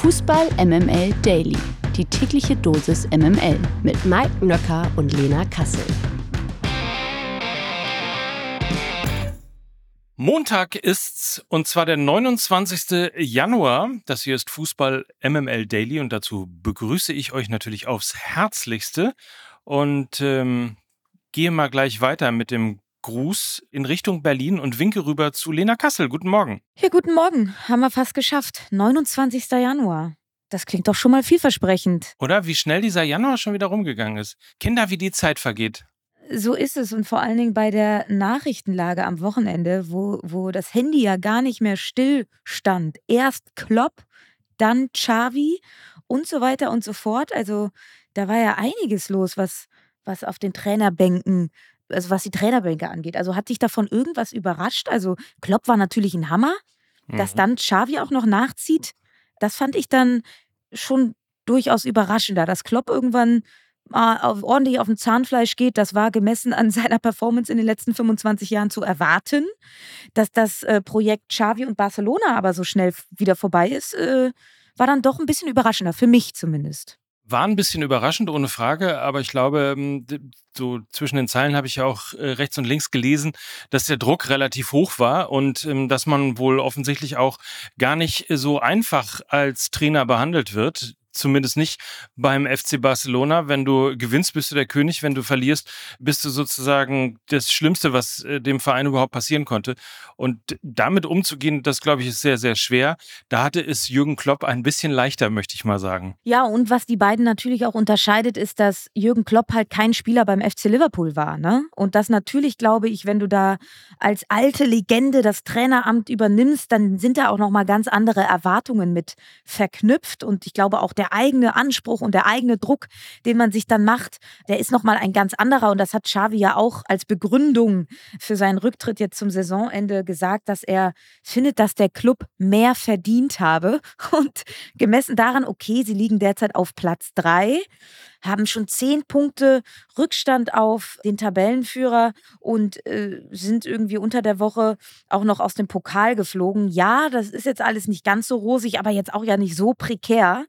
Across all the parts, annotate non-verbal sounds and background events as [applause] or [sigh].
Fußball MML Daily. Die tägliche Dosis MML mit Mike Nöcker und Lena Kassel. Montag ist's und zwar der 29. Januar. Das hier ist Fußball MML Daily und dazu begrüße ich euch natürlich aufs Herzlichste und ähm, gehe mal gleich weiter mit dem Gruß in Richtung Berlin und winke rüber zu Lena Kassel. Guten Morgen. Ja, guten Morgen. Haben wir fast geschafft. 29. Januar. Das klingt doch schon mal vielversprechend. Oder wie schnell dieser Januar schon wieder rumgegangen ist. Kinder, wie die Zeit vergeht. So ist es und vor allen Dingen bei der Nachrichtenlage am Wochenende, wo, wo das Handy ja gar nicht mehr still stand. Erst Klopp, dann Xavi und so weiter und so fort. Also da war ja einiges los, was, was auf den Trainerbänken also was die Trainerbänke angeht. Also hat dich davon irgendwas überrascht? Also Klopp war natürlich ein Hammer, mhm. dass dann Xavi auch noch nachzieht. Das fand ich dann schon durchaus überraschender, dass Klopp irgendwann auf, ordentlich auf dem Zahnfleisch geht. Das war gemessen an [laughs] seiner Performance in den letzten 25 Jahren zu erwarten. Dass das äh, Projekt Xavi und Barcelona aber so schnell wieder vorbei ist, äh, war dann doch ein bisschen überraschender, für mich zumindest. War ein bisschen überraschend, ohne Frage, aber ich glaube, ähm, so zwischen den Zeilen habe ich ja auch äh, rechts und links gelesen, dass der Druck relativ hoch war und ähm, dass man wohl offensichtlich auch gar nicht so einfach als Trainer behandelt wird zumindest nicht beim FC Barcelona. Wenn du gewinnst, bist du der König. Wenn du verlierst, bist du sozusagen das Schlimmste, was äh, dem Verein überhaupt passieren konnte. Und damit umzugehen, das glaube ich, ist sehr, sehr schwer. Da hatte es Jürgen Klopp ein bisschen leichter, möchte ich mal sagen. Ja, und was die beiden natürlich auch unterscheidet, ist, dass Jürgen Klopp halt kein Spieler beim FC Liverpool war. Ne? Und das natürlich, glaube ich, wenn du da als alte Legende das Traineramt übernimmst, dann sind da auch nochmal ganz andere Erwartungen mit verknüpft. Und ich glaube auch der eigene Anspruch und der eigene Druck, den man sich dann macht, der ist nochmal ein ganz anderer. Und das hat Xavi ja auch als Begründung für seinen Rücktritt jetzt zum Saisonende gesagt, dass er findet, dass der Club mehr verdient habe. [laughs] Und gemessen daran, okay, sie liegen derzeit auf Platz drei haben schon zehn Punkte Rückstand auf den Tabellenführer und äh, sind irgendwie unter der Woche auch noch aus dem Pokal geflogen. Ja, das ist jetzt alles nicht ganz so rosig, aber jetzt auch ja nicht so prekär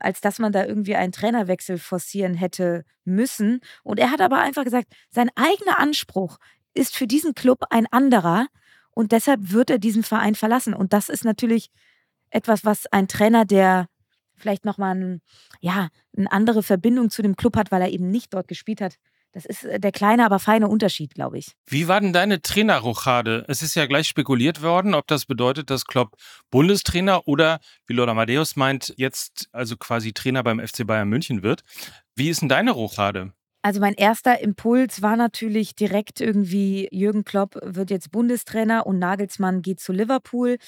als dass man da irgendwie einen Trainerwechsel forcieren hätte müssen. Und er hat aber einfach gesagt, sein eigener Anspruch ist für diesen Club ein anderer und deshalb wird er diesen Verein verlassen. Und das ist natürlich etwas, was ein Trainer, der vielleicht nochmal ein, ja, eine andere Verbindung zu dem Club hat, weil er eben nicht dort gespielt hat, das ist äh, der kleine, aber feine Unterschied, glaube ich. Wie war denn deine Trainerrochade? Es ist ja gleich spekuliert worden, ob das bedeutet, dass Klopp Bundestrainer oder, wie Lord Amadeus meint, jetzt also quasi Trainer beim FC Bayern München wird. Wie ist denn deine Rochade? Also mein erster Impuls war natürlich direkt irgendwie, Jürgen Klopp wird jetzt Bundestrainer und Nagelsmann geht zu Liverpool.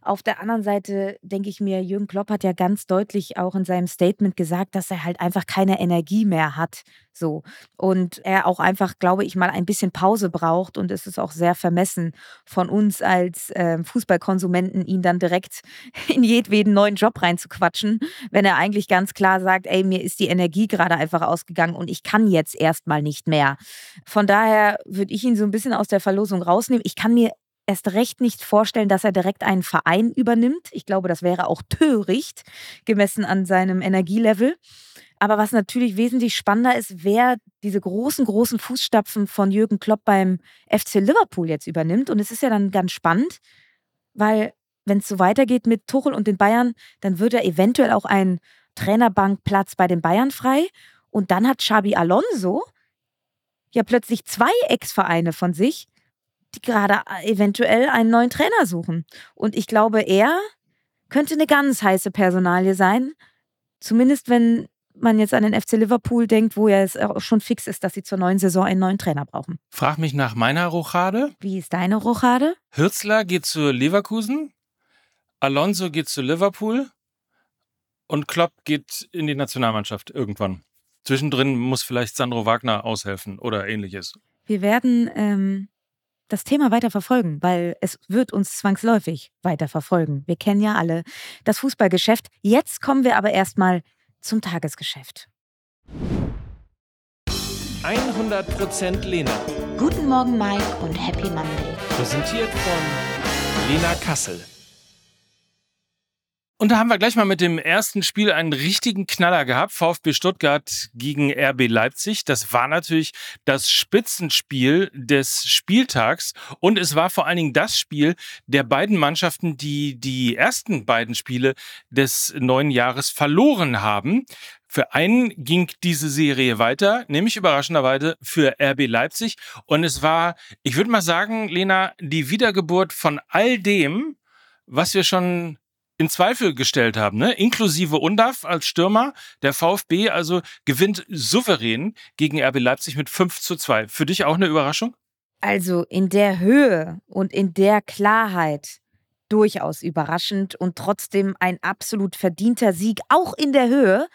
Auf der anderen Seite denke ich mir, Jürgen Klopp hat ja ganz deutlich auch in seinem Statement gesagt, dass er halt einfach keine Energie mehr hat. So. Und er auch einfach, glaube ich, mal ein bisschen Pause braucht. Und es ist auch sehr vermessen von uns als äh, Fußballkonsumenten, ihn dann direkt [laughs] in jedweden neuen Job reinzuquatschen, wenn er eigentlich ganz klar sagt, ey, mir ist die Energie gerade einfach ausgegangen und ich kann jetzt erstmal nicht mehr. Von daher würde ich ihn so ein bisschen aus der Verlosung rausnehmen. Ich kann mir erst recht nicht vorstellen, dass er direkt einen Verein übernimmt. Ich glaube, das wäre auch töricht, gemessen an seinem Energielevel. Aber was natürlich wesentlich spannender ist, wer diese großen, großen Fußstapfen von Jürgen Klopp beim FC Liverpool jetzt übernimmt. Und es ist ja dann ganz spannend, weil wenn es so weitergeht mit Tuchel und den Bayern, dann wird er eventuell auch einen Trainerbankplatz bei den Bayern frei. Und dann hat Xabi Alonso ja plötzlich zwei Ex-Vereine von sich, die gerade äh, eventuell einen neuen Trainer suchen. Und ich glaube, er könnte eine ganz heiße Personalie sein. Zumindest wenn man jetzt an den FC Liverpool denkt, wo ja es auch schon fix ist, dass sie zur neuen Saison einen neuen Trainer brauchen. Frag mich nach meiner Rochade. Wie ist deine Rochade? Hürzler geht zu Leverkusen, Alonso geht zu Liverpool und Klopp geht in die Nationalmannschaft irgendwann. Zwischendrin muss vielleicht Sandro Wagner aushelfen oder ähnliches. Wir werden ähm, das Thema weiter verfolgen, weil es wird uns zwangsläufig weiter verfolgen. Wir kennen ja alle das Fußballgeschäft. Jetzt kommen wir aber erstmal zum Tagesgeschäft. 100% Lena. Guten Morgen, Mike und Happy Monday. Präsentiert von Lena Kassel. Und da haben wir gleich mal mit dem ersten Spiel einen richtigen Knaller gehabt. VfB Stuttgart gegen RB Leipzig. Das war natürlich das Spitzenspiel des Spieltags. Und es war vor allen Dingen das Spiel der beiden Mannschaften, die die ersten beiden Spiele des neuen Jahres verloren haben. Für einen ging diese Serie weiter, nämlich überraschenderweise für RB Leipzig. Und es war, ich würde mal sagen, Lena, die Wiedergeburt von all dem, was wir schon in Zweifel gestellt haben, ne? inklusive Undaf als Stürmer. Der VfB also gewinnt souverän gegen RB Leipzig mit 5 zu 2. Für dich auch eine Überraschung? Also in der Höhe und in der Klarheit durchaus überraschend und trotzdem ein absolut verdienter Sieg, auch in der Höhe.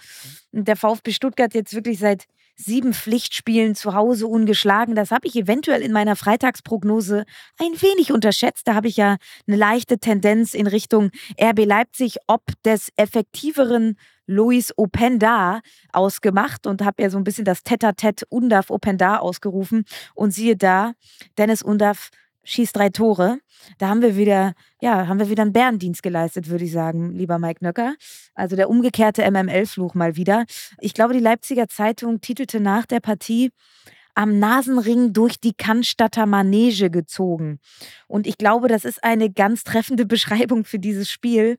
Der VfB Stuttgart jetzt wirklich seit sieben Pflichtspielen zu Hause ungeschlagen. Das habe ich eventuell in meiner Freitagsprognose ein wenig unterschätzt. Da habe ich ja eine leichte Tendenz in Richtung RB Leipzig, ob des effektiveren Luis Openda ausgemacht und habe ja so ein bisschen das Tete-a-Tete Undaf Openda ausgerufen. Und siehe da, Dennis Undaf schießt drei Tore. Da haben wir wieder, ja, haben wir wieder einen Bärendienst geleistet, würde ich sagen, lieber Mike Nöcker. Also der umgekehrte MML-Fluch mal wieder. Ich glaube, die Leipziger Zeitung titelte nach der Partie, am Nasenring durch die Cannstatter Manege gezogen. Und ich glaube, das ist eine ganz treffende [laughs] Beschreibung für dieses Spiel,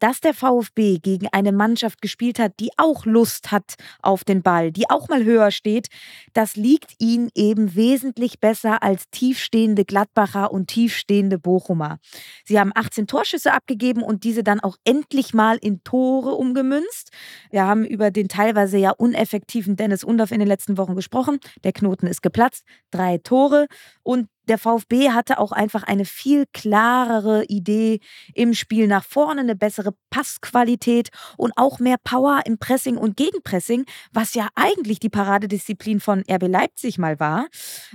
dass der VfB gegen eine Mannschaft gespielt hat, die auch Lust hat auf den Ball, die auch mal höher steht. Das liegt ihnen eben wesentlich besser als tiefstehende Gladbacher und tiefstehende Bochumer. Sie haben 18 Torschüsse abgegeben und diese dann auch endlich mal in Tore umgemünzt. Wir haben über den teilweise ja uneffektiven Dennis Undorf in den letzten Wochen gesprochen. Der Knoten Knoten ist geplatzt, drei Tore und der VfB hatte auch einfach eine viel klarere Idee im Spiel nach vorne, eine bessere Passqualität und auch mehr Power im Pressing und Gegenpressing, was ja eigentlich die Paradedisziplin von RB Leipzig mal war.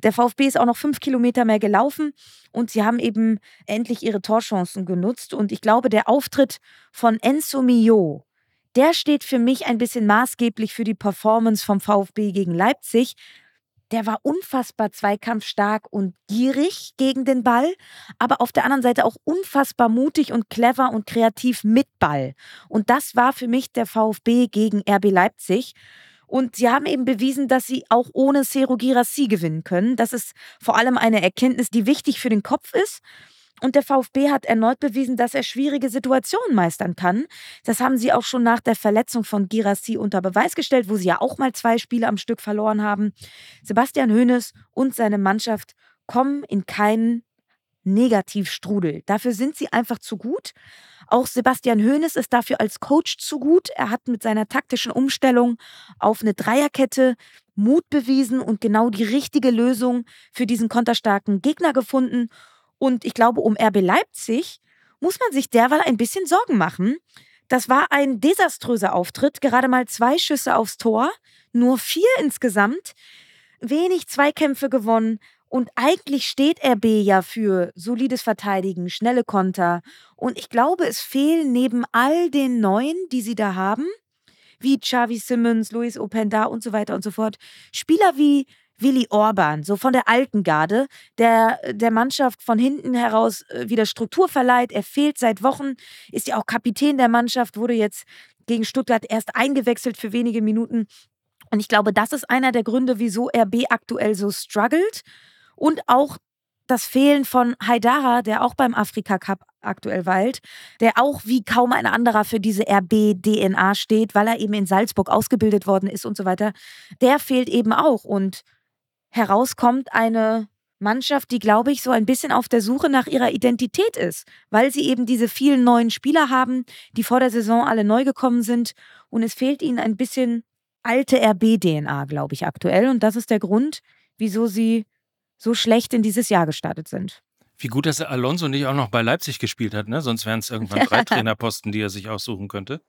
Der VfB ist auch noch fünf Kilometer mehr gelaufen und sie haben eben endlich ihre Torchancen genutzt. Und ich glaube, der Auftritt von Enzo Mio, der steht für mich ein bisschen maßgeblich für die Performance vom VfB gegen Leipzig, der war unfassbar zweikampfstark und gierig gegen den Ball, aber auf der anderen Seite auch unfassbar mutig und clever und kreativ mit Ball. Und das war für mich der VfB gegen RB Leipzig. Und sie haben eben bewiesen, dass sie auch ohne Seru Girassi gewinnen können. Das ist vor allem eine Erkenntnis, die wichtig für den Kopf ist und der VfB hat erneut bewiesen, dass er schwierige Situationen meistern kann. Das haben sie auch schon nach der Verletzung von Girassi unter Beweis gestellt, wo sie ja auch mal zwei Spiele am Stück verloren haben. Sebastian Hoeneß und seine Mannschaft kommen in keinen Negativstrudel. Dafür sind sie einfach zu gut. Auch Sebastian Hoeneß ist dafür als Coach zu gut. Er hat mit seiner taktischen Umstellung auf eine Dreierkette Mut bewiesen und genau die richtige Lösung für diesen konterstarken Gegner gefunden. Und ich glaube, um RB Leipzig muss man sich derweil ein bisschen Sorgen machen. Das war ein desaströser Auftritt, gerade mal zwei Schüsse aufs Tor, nur vier insgesamt, wenig Zweikämpfe gewonnen. Und eigentlich steht RB ja für solides Verteidigen, schnelle Konter. Und ich glaube, es fehlen neben all den Neuen, die sie da haben, wie Xavi Simmons, Luis Openda und so weiter und so fort, Spieler wie Willi Orban, so von der alten Garde, der der Mannschaft von hinten heraus äh, wieder Struktur verleiht. Er fehlt seit Wochen, ist ja auch Kapitän der Mannschaft, wurde jetzt gegen Stuttgart erst eingewechselt für wenige Minuten. Und ich glaube, das ist einer der Gründe, wieso RB aktuell so struggelt. Und auch das Fehlen von Haidara, der auch beim Afrika Cup aktuell weilt, der auch wie kaum ein anderer für diese RB-DNA steht, weil er eben in Salzburg ausgebildet worden ist und so weiter, der fehlt eben auch. Und herauskommt eine Mannschaft, die, glaube ich, so ein bisschen auf der Suche nach ihrer Identität ist, weil sie eben diese vielen neuen Spieler haben, die vor der Saison alle neu gekommen sind. Und es fehlt ihnen ein bisschen alte RB-DNA, glaube ich, aktuell. Und das ist der Grund, wieso sie so schlecht in dieses Jahr gestartet sind. Wie gut, dass Alonso nicht auch noch bei Leipzig gespielt hat, ne? Sonst wären es irgendwann drei [laughs] Trainerposten, die er sich aussuchen könnte.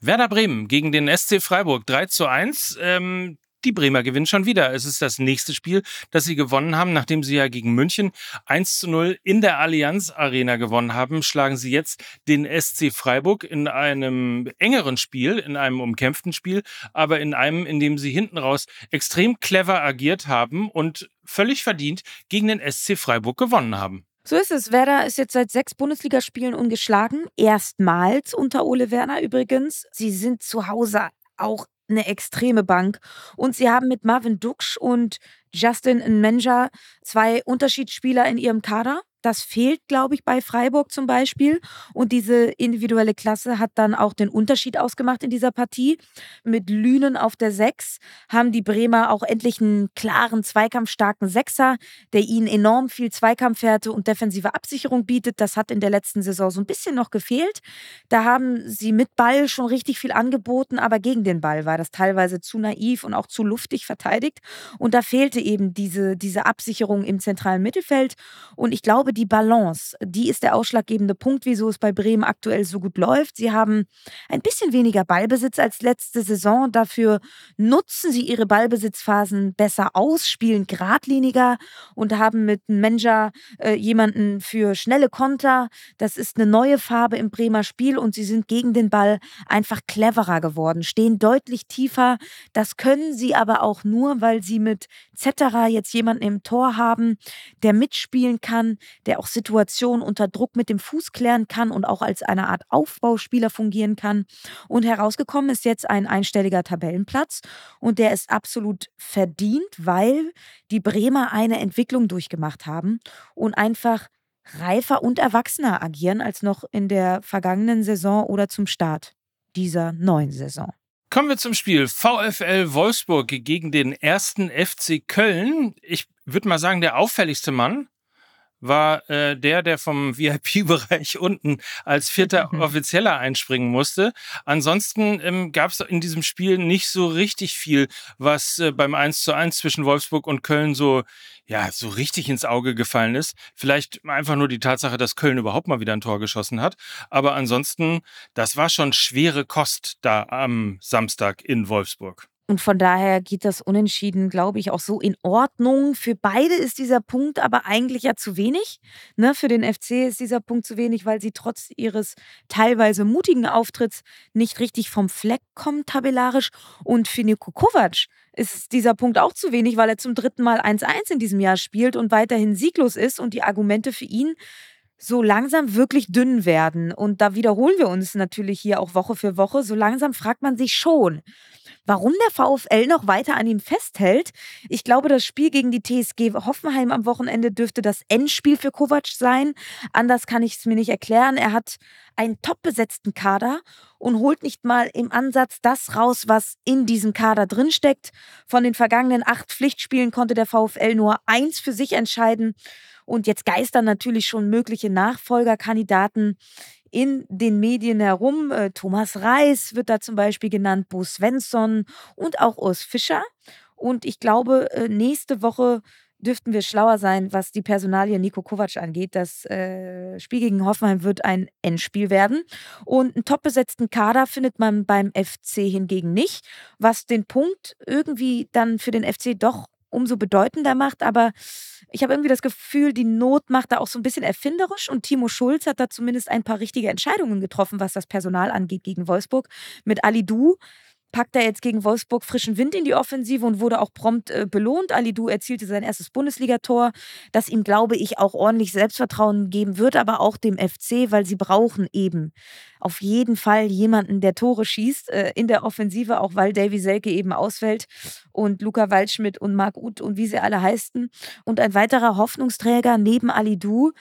Werder Bremen gegen den SC Freiburg 3 zu 1. Ähm, die Bremer gewinnen schon wieder. Es ist das nächste Spiel, das sie gewonnen haben, nachdem sie ja gegen München 1 zu 0 in der Allianz Arena gewonnen haben, schlagen sie jetzt den SC Freiburg in einem engeren Spiel, in einem umkämpften Spiel, aber in einem, in dem sie hinten raus extrem clever agiert haben und völlig verdient gegen den SC Freiburg gewonnen haben. So ist es. Werder ist jetzt seit sechs Bundesligaspielen ungeschlagen. Erstmals unter Ole Werner übrigens. Sie sind zu Hause auch eine extreme Bank. Und sie haben mit Marvin Duksch und Justin Nmenja zwei Unterschiedsspieler in ihrem Kader. Das fehlt, glaube ich, bei Freiburg zum Beispiel. Und diese individuelle Klasse hat dann auch den Unterschied ausgemacht in dieser Partie. Mit Lünen auf der Sechs haben die Bremer auch endlich einen klaren, zweikampfstarken Sechser, der ihnen enorm viel Zweikampfwerte und defensive Absicherung bietet. Das hat in der letzten Saison so ein bisschen noch gefehlt. Da haben sie mit Ball schon richtig viel angeboten, aber gegen den Ball war das teilweise zu naiv und auch zu luftig verteidigt. Und da fehlte eben diese, diese Absicherung im zentralen Mittelfeld. Und ich glaube, die Balance, die ist der ausschlaggebende Punkt, wieso es bei Bremen aktuell so gut läuft. Sie haben ein bisschen weniger Ballbesitz als letzte Saison. Dafür nutzen sie ihre Ballbesitzphasen besser aus, spielen geradliniger und haben mit Menja äh, jemanden für schnelle Konter. Das ist eine neue Farbe im Bremer Spiel und sie sind gegen den Ball einfach cleverer geworden, stehen deutlich tiefer. Das können sie aber auch nur, weil sie mit Zetterer jetzt jemanden im Tor haben, der mitspielen kann, der auch Situationen unter Druck mit dem Fuß klären kann und auch als eine Art Aufbauspieler fungieren kann. Und herausgekommen ist jetzt ein einstelliger Tabellenplatz und der ist absolut verdient, weil die Bremer eine Entwicklung durchgemacht haben und einfach reifer und erwachsener agieren als noch in der vergangenen Saison oder zum Start dieser neuen Saison. Kommen wir zum Spiel. VfL Wolfsburg gegen den ersten FC Köln. Ich würde mal sagen, der auffälligste Mann war äh, der, der vom [laughs] VIP-Bereich unten als vierter mhm. [laughs] Offizieller einspringen musste. Ansonsten ähm, gab es in diesem Spiel nicht so richtig viel, was äh, beim 1 zu 1 zwischen Wolfsburg und Köln so, ja, so richtig ins Auge gefallen ist. Vielleicht einfach nur die Tatsache, dass Köln überhaupt mal wieder ein Tor geschossen hat. Aber ansonsten, das war schon schwere Kost da am Samstag in Wolfsburg. Und von daher geht das Unentschieden, glaube ich, auch so in Ordnung. Für beide ist dieser Punkt aber eigentlich ja zu wenig. Ne? Für den FC ist dieser Punkt zu wenig, weil sie trotz ihres teilweise mutigen Auftritts nicht richtig vom Fleck kommen, tabellarisch. Und für Niko Kovac ist dieser Punkt auch zu wenig, weil er zum dritten Mal 1-1 in diesem Jahr spielt und weiterhin sieglos ist und die Argumente für ihn so langsam wirklich dünn werden. Und da wiederholen wir uns natürlich hier auch Woche für Woche. So langsam fragt man sich schon, warum der VfL noch weiter an ihm festhält. Ich glaube, das Spiel gegen die TSG Hoffenheim am Wochenende dürfte das Endspiel für Kovac sein. Anders kann ich es mir nicht erklären. Er hat einen top besetzten Kader und holt nicht mal im Ansatz das raus, was in diesem Kader drinsteckt. Von den vergangenen acht Pflichtspielen konnte der VfL nur eins für sich entscheiden. Und jetzt geistern natürlich schon mögliche Nachfolgerkandidaten in den Medien herum. Äh, Thomas Reis wird da zum Beispiel genannt, Bo Svensson und auch Urs Fischer. Und ich glaube, äh, nächste Woche dürften wir schlauer sein, was die Personalie Nico Kovac angeht. Das äh, Spiel gegen Hoffenheim wird ein Endspiel werden. Und einen top besetzten Kader findet man beim FC hingegen nicht, was den Punkt irgendwie dann für den FC doch umso bedeutender macht. Aber ich habe irgendwie das Gefühl, die Not macht da auch so ein bisschen erfinderisch und Timo Schulz hat da zumindest ein paar richtige Entscheidungen getroffen, was das Personal angeht gegen Wolfsburg. Mit Ali Du packt er jetzt gegen Wolfsburg frischen Wind in die Offensive und wurde auch prompt äh, belohnt. Alidou erzielte sein erstes Bundesligator, das ihm, glaube ich, auch ordentlich Selbstvertrauen geben wird, aber auch dem FC, weil sie brauchen eben auf jeden Fall jemanden, der Tore schießt äh, in der Offensive, auch weil Davy Selke eben ausfällt und Luca Waldschmidt und Marc Uth und wie sie alle heißen. Und ein weiterer Hoffnungsträger neben Alidou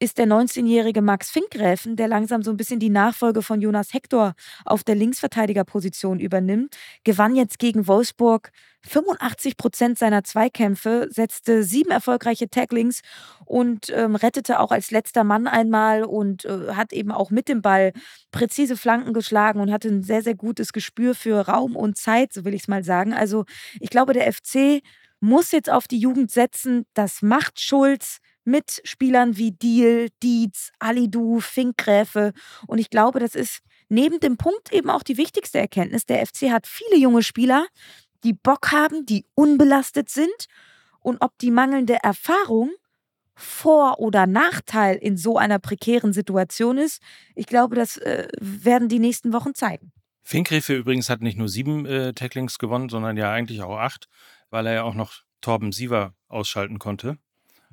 ist der 19-jährige Max Finkgräfen, der langsam so ein bisschen die Nachfolge von Jonas Hector auf der Linksverteidigerposition übernimmt, gewann jetzt gegen Wolfsburg 85 Prozent seiner Zweikämpfe, setzte sieben erfolgreiche Tacklings und ähm, rettete auch als letzter Mann einmal und äh, hat eben auch mit dem Ball präzise Flanken geschlagen und hatte ein sehr, sehr gutes Gespür für Raum und Zeit, so will ich es mal sagen. Also ich glaube, der FC muss jetzt auf die Jugend setzen. Das macht Schulz mit Spielern wie Deal, Dietz, Alidu, Finkgräfe. Und ich glaube, das ist neben dem Punkt eben auch die wichtigste Erkenntnis. Der FC hat viele junge Spieler, die Bock haben, die unbelastet sind. Und ob die mangelnde Erfahrung vor- oder Nachteil in so einer prekären Situation ist, ich glaube, das äh, werden die nächsten Wochen zeigen. Finkgräfe übrigens hat nicht nur sieben äh, Tacklings gewonnen, sondern ja eigentlich auch acht, weil er ja auch noch Torben Siever ausschalten konnte.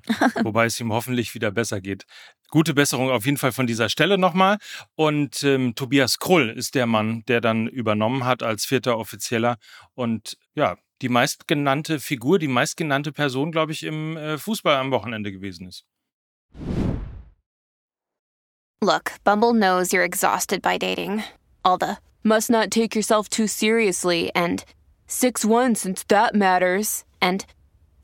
[laughs] Wobei es ihm hoffentlich wieder besser geht. Gute Besserung auf jeden Fall von dieser Stelle nochmal. Und ähm, Tobias Krull ist der Mann, der dann übernommen hat als vierter Offizieller. Und ja, die meistgenannte Figur, die meistgenannte Person, glaube ich, im äh, Fußball am Wochenende gewesen ist. Look, Bumble knows you're exhausted by dating. All the must not take yourself too seriously and 6-1 since that matters. And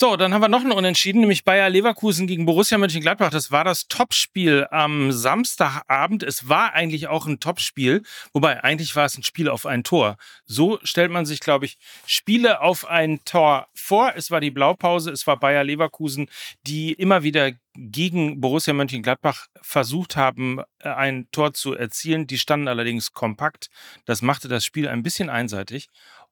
So, dann haben wir noch einen Unentschieden, nämlich Bayer Leverkusen gegen Borussia Mönchengladbach. Das war das Topspiel am Samstagabend. Es war eigentlich auch ein Topspiel, wobei eigentlich war es ein Spiel auf ein Tor. So stellt man sich, glaube ich, Spiele auf ein Tor vor. Es war die Blaupause, es war Bayer Leverkusen, die immer wieder gegen Borussia Mönchengladbach versucht haben, ein Tor zu erzielen. Die standen allerdings kompakt. Das machte das Spiel ein bisschen einseitig.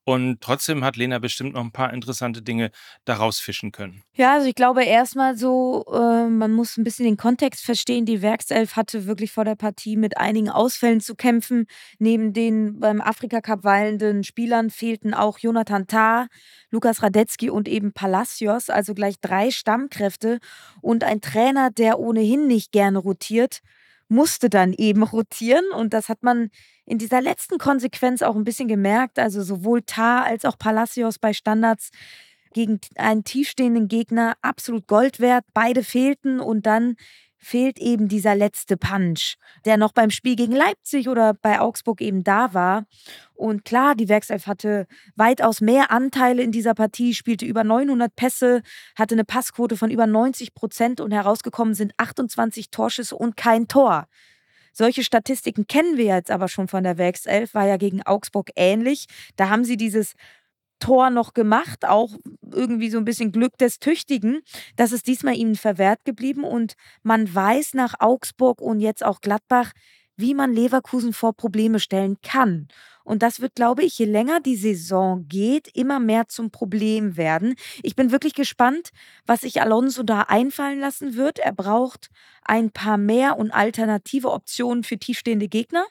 Und trotzdem hat Lena bestimmt noch ein paar interessante Dinge daraus fischen können. Ja, also ich glaube erstmal so, äh, man muss ein bisschen den Kontext verstehen. Die Werkself hatte wirklich vor der Partie mit einigen Ausfällen zu kämpfen. Neben den beim Afrika Cup weilenden Spielern fehlten auch Jonathan Tah, Lukas Radetzky und eben Palacios, also gleich drei Stammkräfte und ein Trainer, der ohnehin nicht gerne rotiert, musste dann eben [laughs] rotieren und das hat man in dieser letzten Konsequenz auch ein bisschen gemerkt. Also sowohl Tar als auch Palacios bei Standards gegen einen tiefstehenden Gegner absolut Gold wert. Beide fehlten und dann fehlt eben dieser letzte Punch, der noch beim Spiel gegen Leipzig oder bei Augsburg eben da war. Und klar, die Werkself hatte weitaus mehr Anteile in dieser Partie, spielte über 900 Pässe, hatte eine Passquote von über 90 Prozent und herausgekommen sind 28 Torschüsse und kein Tor. Solche Statistiken kennen wir jetzt aber schon von der Werkself, war ja gegen Augsburg ähnlich. Da haben sie dieses Tor noch gemacht, auch irgendwie so ein bisschen Glück des Tüchtigen. Das ist diesmal ihnen verwehrt geblieben und man weiß nach Augsburg und jetzt auch Gladbach, wie man Leverkusen vor Probleme stellen kann. Und das wird, glaube ich, je länger die Saison geht, immer mehr zum Problem werden. Ich bin wirklich gespannt, was sich Alonso da einfallen lassen wird. Er braucht ein paar mehr und alternative Optionen für tiefstehende Gegner.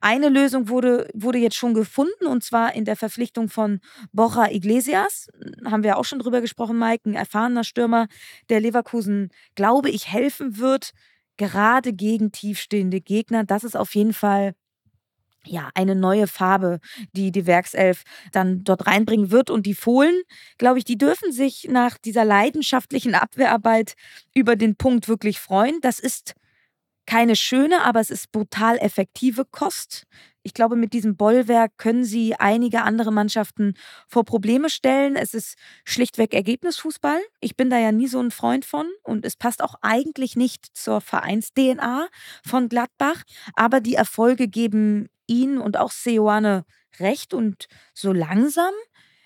Eine Lösung wurde, wurde jetzt schon gefunden und zwar in der Verpflichtung von Borja Iglesias. Haben wir auch schon drüber gesprochen, Mike, ein erfahrener Stürmer, der Leverkusen, glaube ich, helfen wird, gerade gegen tiefstehende Gegner. Das ist auf jeden Fall ja, eine neue Farbe, die die Werkself dann dort reinbringen wird. Und die Fohlen, glaube ich, die dürfen sich nach dieser leidenschaftlichen Abwehrarbeit über den Punkt wirklich freuen. Das ist keine schöne, aber es ist brutal effektive Kost. Ich glaube, mit diesem Bollwerk können sie einige andere Mannschaften vor Probleme stellen. Es ist schlichtweg Ergebnisfußball. Ich bin da ja nie so ein Freund von und es passt auch eigentlich nicht zur Vereins-DNA von Gladbach. Aber die Erfolge geben ihnen und auch Seoane recht und so langsam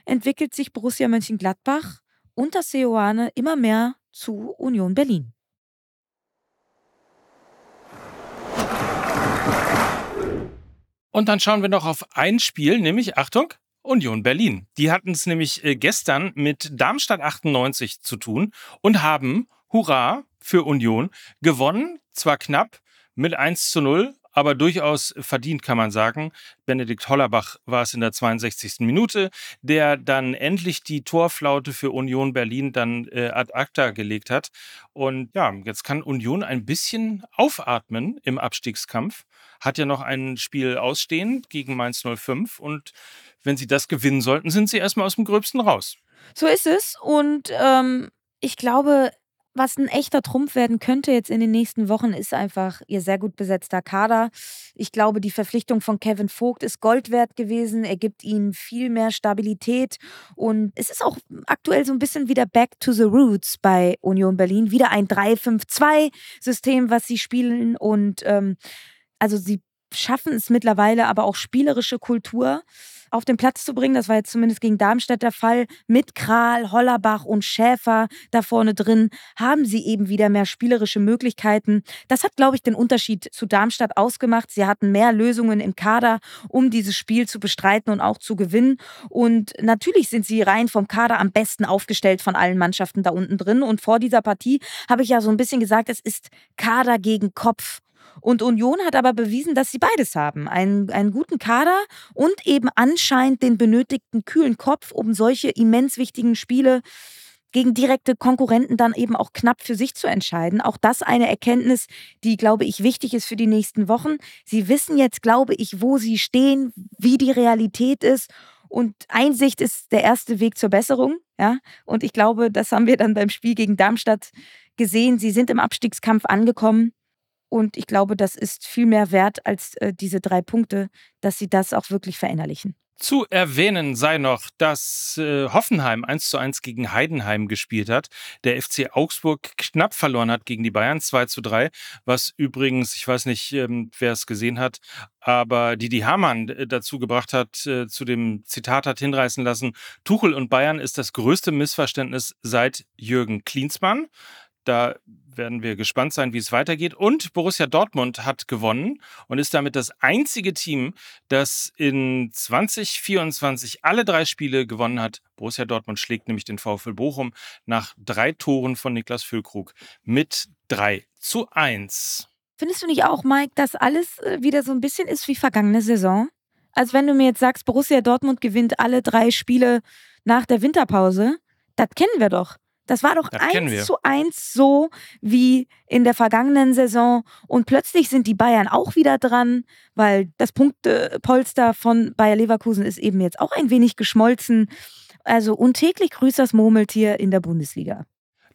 entwickelt sich Borussia Mönchengladbach unter Seoane immer mehr zu Union Berlin. Und dann schauen wir noch auf ein Spiel, nämlich, Achtung, Union Berlin. Die hatten es nämlich äh, gestern mit Darmstadt 98 zu tun und haben, hurra, für Union gewonnen. Zwar knapp mit 1 zu 0, aber durchaus verdient, kann man sagen. Benedikt Hollerbach war es in der 62. Minute, der dann endlich die Torflaute für Union Berlin dann äh, ad acta gelegt hat. Und ja, jetzt kann Union ein bisschen aufatmen im Abstiegskampf. Hat ja noch ein Spiel ausstehen gegen Mainz 05 und wenn sie das gewinnen sollten, sind sie erstmal aus dem Gröbsten raus. So ist es. Und ähm, ich glaube, was ein echter Trumpf werden könnte jetzt in den nächsten Wochen, ist einfach ihr sehr gut besetzter Kader. Ich glaube, die Verpflichtung von Kevin Vogt ist Gold wert gewesen. Er gibt ihnen viel mehr Stabilität. Und es ist auch aktuell so ein bisschen wieder back to the roots bei Union Berlin. Wieder ein 3-5-2-System, was sie spielen. Und ähm, also sie schaffen es mittlerweile aber auch spielerische Kultur auf den Platz zu bringen. Das war jetzt zumindest gegen Darmstadt der Fall. Mit Kral, Hollerbach und Schäfer da vorne drin haben sie eben wieder mehr spielerische Möglichkeiten. Das hat, glaube ich, den Unterschied zu Darmstadt ausgemacht. Sie hatten mehr Lösungen im Kader, um dieses Spiel zu bestreiten und auch zu gewinnen. Und natürlich sind sie rein vom Kader am besten aufgestellt von allen Mannschaften da unten drin. Und vor dieser Partie habe ich ja so ein bisschen gesagt, es ist Kader gegen Kopf. Und Union hat aber bewiesen, dass sie beides haben. Einen, einen guten Kader und eben anscheinend den benötigten kühlen Kopf, um solche immens wichtigen Spiele gegen direkte Konkurrenten dann eben auch knapp für sich zu entscheiden. Auch das eine Erkenntnis, die, glaube ich, wichtig ist für die nächsten Wochen. Sie wissen jetzt, glaube ich, wo sie stehen, wie die Realität ist. Und Einsicht ist der erste Weg zur Besserung. Ja? Und ich glaube, das haben wir dann beim Spiel gegen Darmstadt gesehen. Sie sind im Abstiegskampf angekommen. Und ich glaube, das ist viel mehr wert als äh, diese drei Punkte, dass sie das auch wirklich verinnerlichen. Zu erwähnen sei noch, dass äh, Hoffenheim 1 zu 1 gegen Heidenheim gespielt hat. Der FC Augsburg knapp verloren hat gegen die Bayern 2 zu 3, was übrigens, ich weiß nicht, ähm, wer es gesehen hat, aber Didi Hamann äh, dazu gebracht hat, äh, zu dem Zitat hat hinreißen lassen, Tuchel und Bayern ist das größte Missverständnis seit Jürgen Klinsmann. Da werden wir gespannt sein, wie es weitergeht. Und Borussia Dortmund hat gewonnen und ist damit das einzige Team, das in 2024 alle drei Spiele gewonnen hat. Borussia Dortmund schlägt nämlich den VfL Bochum nach drei Toren von Niklas Füllkrug mit 3 zu 1. Findest du nicht auch, Mike, dass alles äh, wieder so ein bisschen ist wie vergangene Saison? Also wenn du mir jetzt sagst, Borussia Dortmund gewinnt alle drei Spiele nach der Winterpause, das kennen wir doch. Das war doch das eins zu eins so wie in der vergangenen Saison. Und plötzlich sind die Bayern auch wieder dran, weil das Punktepolster von Bayer Leverkusen ist eben jetzt auch ein wenig geschmolzen. Also untäglich grüßt das Murmeltier in der Bundesliga.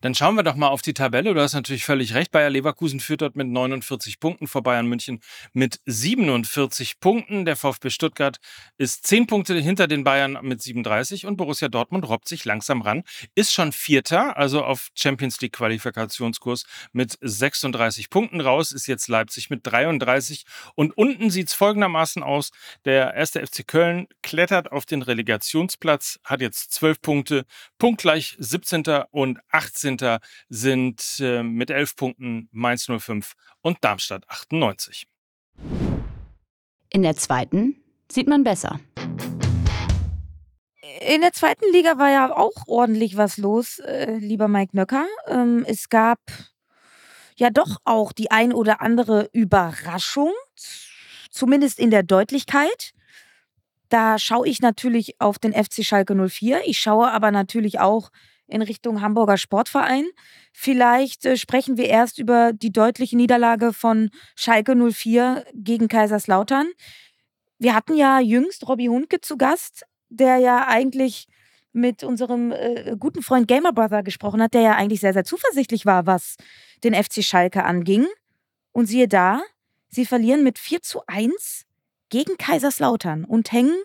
Dann schauen wir doch mal auf die Tabelle. Du hast natürlich völlig recht. Bayer Leverkusen führt dort mit 49 Punkten vor Bayern München mit 47 Punkten. Der VfB Stuttgart ist 10 Punkte hinter den Bayern mit 37 und Borussia Dortmund robbt sich langsam ran. Ist schon Vierter, also auf Champions League Qualifikationskurs mit 36 Punkten raus. Ist jetzt Leipzig mit 33 und unten sieht es folgendermaßen aus. Der erste FC Köln klettert auf den Relegationsplatz, hat jetzt 12 Punkte, punktgleich 17. und 18. 13. sind äh, mit 11 Punkten Mainz 05 und Darmstadt 98. In der zweiten sieht man besser. In der zweiten Liga war ja auch ordentlich was los, äh, lieber Mike Nöcker. Ähm, es gab ja doch auch die ein oder andere Überraschung, zumindest in der Deutlichkeit. Da schaue ich natürlich auf den FC Schalke 04. Ich schaue aber natürlich auch in Richtung Hamburger Sportverein. Vielleicht äh, sprechen wir erst über die deutliche Niederlage von Schalke 04 gegen Kaiserslautern. Wir hatten ja jüngst Robbie Hundke zu Gast, der ja eigentlich mit unserem äh, guten Freund Gamer Brother gesprochen hat, der ja eigentlich sehr, sehr zuversichtlich war, was den FC Schalke anging. Und siehe da, sie verlieren mit 4 zu 1 gegen Kaiserslautern und hängen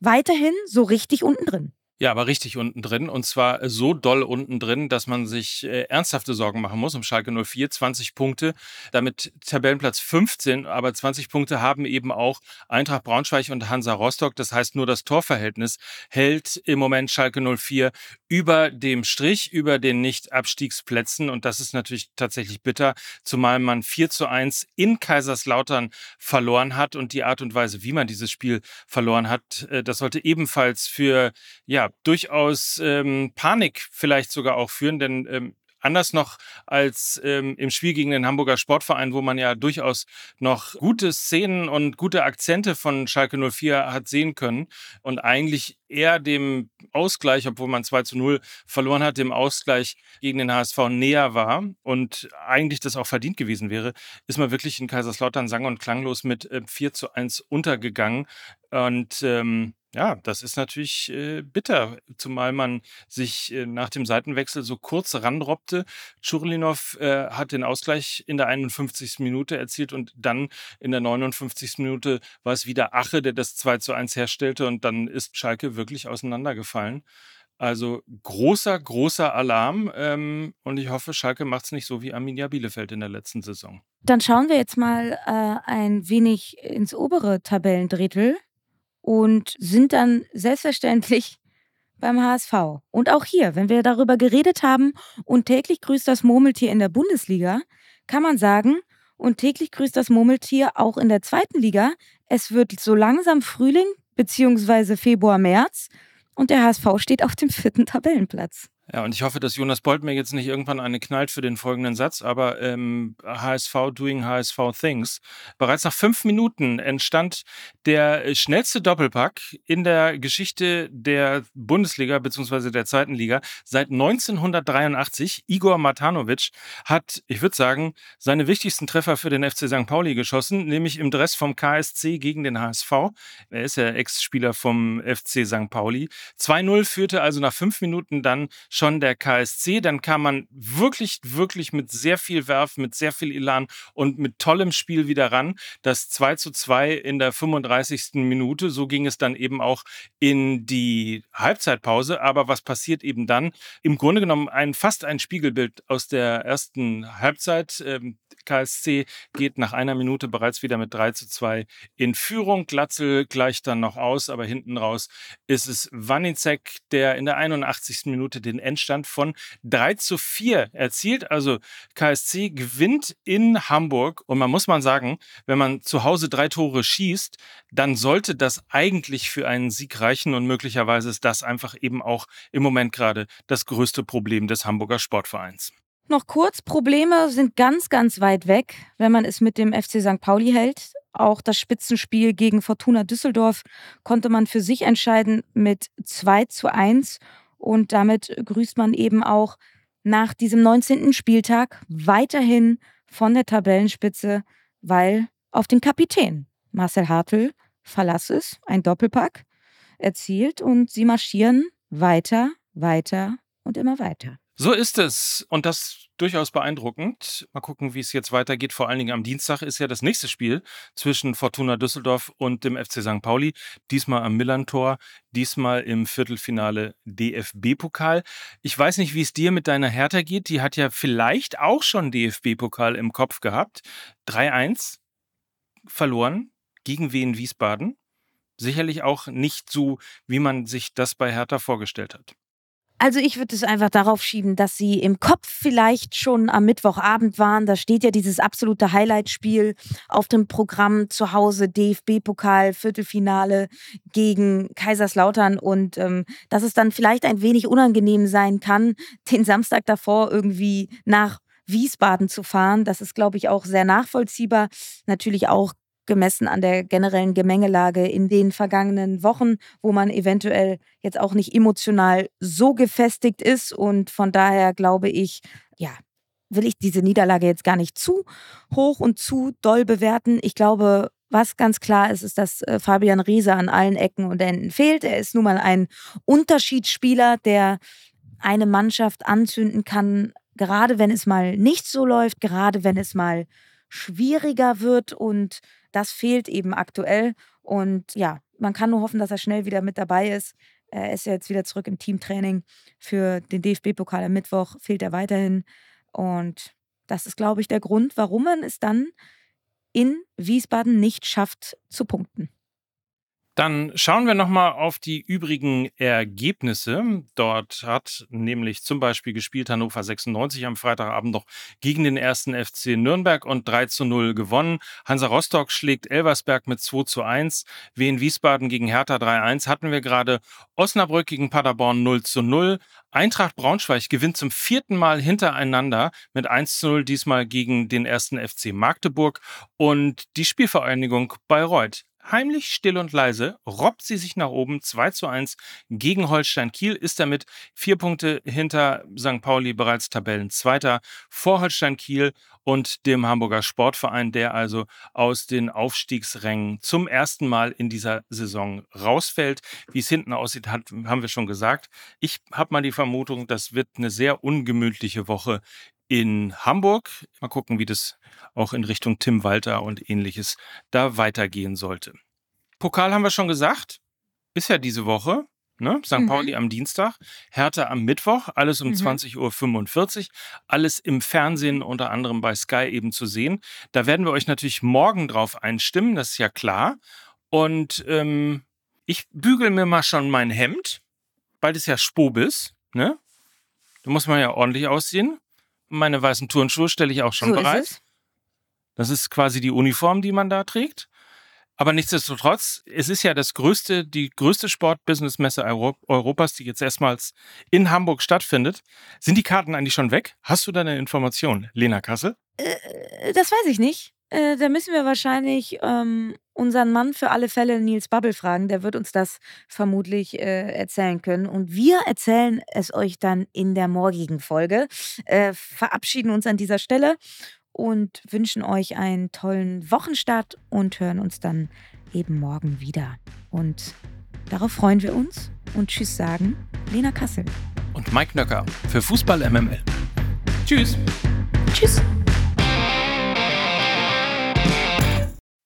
weiterhin so richtig unten drin. Ja, aber richtig unten drin. Und zwar so doll unten drin, dass man sich äh, ernsthafte Sorgen machen muss um Schalke 04. 20 Punkte, damit Tabellenplatz 15. Aber 20 Punkte haben eben auch Eintracht Braunschweig und Hansa Rostock. Das heißt, nur das Torverhältnis hält im Moment Schalke 04 über dem Strich, über den Nicht-Abstiegsplätzen. Und das ist natürlich tatsächlich bitter, zumal man 4 zu 1 in Kaiserslautern verloren hat. Und die Art und Weise, wie man dieses Spiel verloren hat, äh, das sollte ebenfalls für, ja, durchaus ähm, Panik vielleicht sogar auch führen, denn ähm, anders noch als ähm, im Spiel gegen den Hamburger Sportverein, wo man ja durchaus noch gute Szenen und gute Akzente von Schalke 04 hat sehen können und eigentlich eher dem Ausgleich, obwohl man 2 zu 0 verloren hat, dem Ausgleich gegen den HSV näher war und eigentlich das auch verdient gewesen wäre, ist man wirklich in Kaiserslautern sang- und klanglos mit äh, 4 zu 1 untergegangen. Und ähm, ja, das ist natürlich äh, bitter, zumal man sich äh, nach dem Seitenwechsel so kurz ranrobbte. Churlinov äh, hat den Ausgleich in der 51. Minute erzielt und dann in der 59. Minute war es wieder Ache, der das 2 zu 1 herstellte und dann ist Schalke wirklich auseinandergefallen. Also großer, großer Alarm. Ähm, und ich hoffe, Schalke macht es nicht so wie Arminia Bielefeld in der letzten Saison. Dann schauen wir jetzt mal äh, ein wenig ins obere Tabellendrittel und sind dann selbstverständlich beim HSV. Und auch hier, wenn wir darüber geredet haben und täglich grüßt das Murmeltier in der Bundesliga, kann man sagen, und täglich grüßt das Murmeltier auch in der zweiten Liga. Es wird so langsam Frühling bzw. Februar, März und der HSV steht auf dem vierten Tabellenplatz. Ja, und ich hoffe, dass Jonas Bolt mir jetzt nicht irgendwann eine knallt für den folgenden Satz, aber ähm, HSV doing HSV things. Bereits nach fünf Minuten entstand der schnellste Doppelpack in der Geschichte der Bundesliga bzw. der zweiten Liga seit 1983. Igor Matanovic hat, ich würde sagen, seine wichtigsten Treffer für den FC St. Pauli geschossen, nämlich im Dress vom KSC gegen den HSV. Er ist ja Ex-Spieler vom FC St. Pauli. 2-0 führte also nach fünf Minuten dann schon der KSC. Dann kam man wirklich, wirklich mit sehr viel Werf, mit sehr viel Elan und mit tollem Spiel wieder ran. Das 2 zu 2 in der 35. Minute. So ging es dann eben auch in die Halbzeitpause. Aber was passiert eben dann? Im Grunde genommen ein, fast ein Spiegelbild aus der ersten Halbzeit. Ähm, KSC geht nach einer Minute bereits wieder mit 3 zu 2 in Führung. Glatzel gleicht dann noch aus, aber hinten raus ist es Wanicek, der in der 81. Minute den Endstand von 3 zu 4 erzielt. Also KSC gewinnt in Hamburg und man muss mal sagen, wenn man zu Hause drei Tore schießt, dann sollte das eigentlich für einen Sieg reichen und möglicherweise ist das einfach eben auch im Moment gerade das größte Problem des Hamburger Sportvereins. Noch kurz, Probleme sind ganz, ganz weit weg, wenn man es mit dem FC St. Pauli hält. Auch das Spitzenspiel gegen Fortuna Düsseldorf konnte man für sich entscheiden mit 2 zu 1. Und damit grüßt man eben auch nach diesem 19. Spieltag weiterhin von der Tabellenspitze, weil auf den Kapitän Marcel Hartl Verlass ist, ein Doppelpack erzielt und sie marschieren weiter, weiter und immer weiter. So ist es. Und das durchaus beeindruckend. Mal gucken, wie es jetzt weitergeht. Vor allen Dingen am Dienstag ist ja das nächste Spiel zwischen Fortuna Düsseldorf und dem FC St. Pauli. Diesmal am Millantor, diesmal im Viertelfinale DFB-Pokal. Ich weiß nicht, wie es dir mit deiner Hertha geht. Die hat ja vielleicht auch schon DFB-Pokal im Kopf gehabt. 3-1 verloren gegen Wien Wiesbaden. Sicherlich auch nicht so, wie man sich das bei Hertha vorgestellt hat. Also ich würde es einfach darauf schieben, dass sie im Kopf vielleicht schon am Mittwochabend waren. Da steht ja dieses absolute Highlight-Spiel auf dem Programm zu Hause, DFB-Pokal, Viertelfinale gegen Kaiserslautern und ähm, dass es dann vielleicht ein wenig unangenehm sein kann, [laughs] den Samstag davor irgendwie nach Wiesbaden zu fahren. Das ist, glaube ich, auch sehr nachvollziehbar. Natürlich auch gemessen an der generellen Gemengelage in den vergangenen Wochen, wo man eventuell jetzt auch nicht emotional so gefestigt ist. Und von daher glaube ich, ja, will ich diese Niederlage jetzt gar nicht zu hoch und zu doll bewerten. Ich glaube, was ganz klar ist, ist, dass äh, Fabian Riese an allen Ecken und Enden fehlt. Er ist nun mal ein Unterschiedsspieler, der eine Mannschaft anzünden kann, gerade wenn es mal nicht so läuft, gerade wenn es mal schwieriger wird und das fehlt eben aktuell. Und ja, man kann nur hoffen, dass er schnell wieder mit dabei ist. Er ist ja jetzt wieder zurück im Teamtraining. Für den DFB-Pokal am Mittwoch fehlt er weiterhin. Und das ist, glaube ich, der Grund, warum man es dann in Wiesbaden nicht schafft zu punkten. Dann schauen wir nochmal auf die übrigen Ergebnisse. Dort hat nämlich zum Beispiel gespielt Hannover 96 am Freitagabend noch gegen den ersten FC Nürnberg und 3 zu 0 gewonnen. Hansa Rostock schlägt Elversberg mit 2 zu 1. Wien Wiesbaden gegen Hertha 3-1 hatten wir gerade. Osnabrück gegen Paderborn 0 zu 0. Eintracht Braunschweig gewinnt zum vierten Mal hintereinander mit 1 zu 0, diesmal gegen den ersten FC Magdeburg. Und die Spielvereinigung Bayreuth Heimlich, still und leise robbt sie sich nach oben 2 zu 1 gegen Holstein Kiel, ist damit vier Punkte hinter St. Pauli bereits Tabellenzweiter vor Holstein Kiel und dem Hamburger Sportverein, der also aus den Aufstiegsrängen zum ersten Mal in dieser Saison rausfällt. Wie es hinten aussieht, hat, haben wir schon gesagt. Ich habe mal die Vermutung, das wird eine sehr ungemütliche Woche in Hamburg. Mal gucken, wie das auch in Richtung Tim Walter und ähnliches da weitergehen sollte. Pokal haben wir schon gesagt. Ist ja diese Woche. Ne? St. Mhm. Pauli am Dienstag, Hertha am Mittwoch, alles um Mhm. 20.45 Uhr, alles im Fernsehen, unter anderem bei Sky eben zu sehen. Da werden wir euch natürlich morgen drauf einstimmen, das ist ja klar. Und ähm, ich bügel mir mal schon mein Hemd. Bald ist ja Spobis, ne? Da muss man ja ordentlich aussehen. Meine weißen Turnschuhe stelle ich auch schon so bereit. ist. Das ist quasi die Uniform, die man da trägt. Aber nichtsdestotrotz, es ist ja das größte, die größte Sport-Business-Messe Euro Europas, die jetzt erstmals in Hamburg stattfindet. Sind die Karten eigentlich schon weg? Hast du da eine Information, Lena Kassel? Äh, Das weiß ich nicht. Äh, Da müssen wir wahrscheinlich ähm, unseren Mann für alle Fälle, Nils Bubble, fragen. Der wird uns das vermutlich äh, erzählen können. Und wir erzählen es euch dann in der morgigen Folge. Äh, verabschieden uns an dieser Stelle und wünschen euch einen tollen Wochenstart und hören uns dann eben morgen wieder. Und darauf freuen wir uns und Tschüss sagen, Lena Kassel. Und Mike Nöcker für Fußball MML. Tschüss. Tschüss.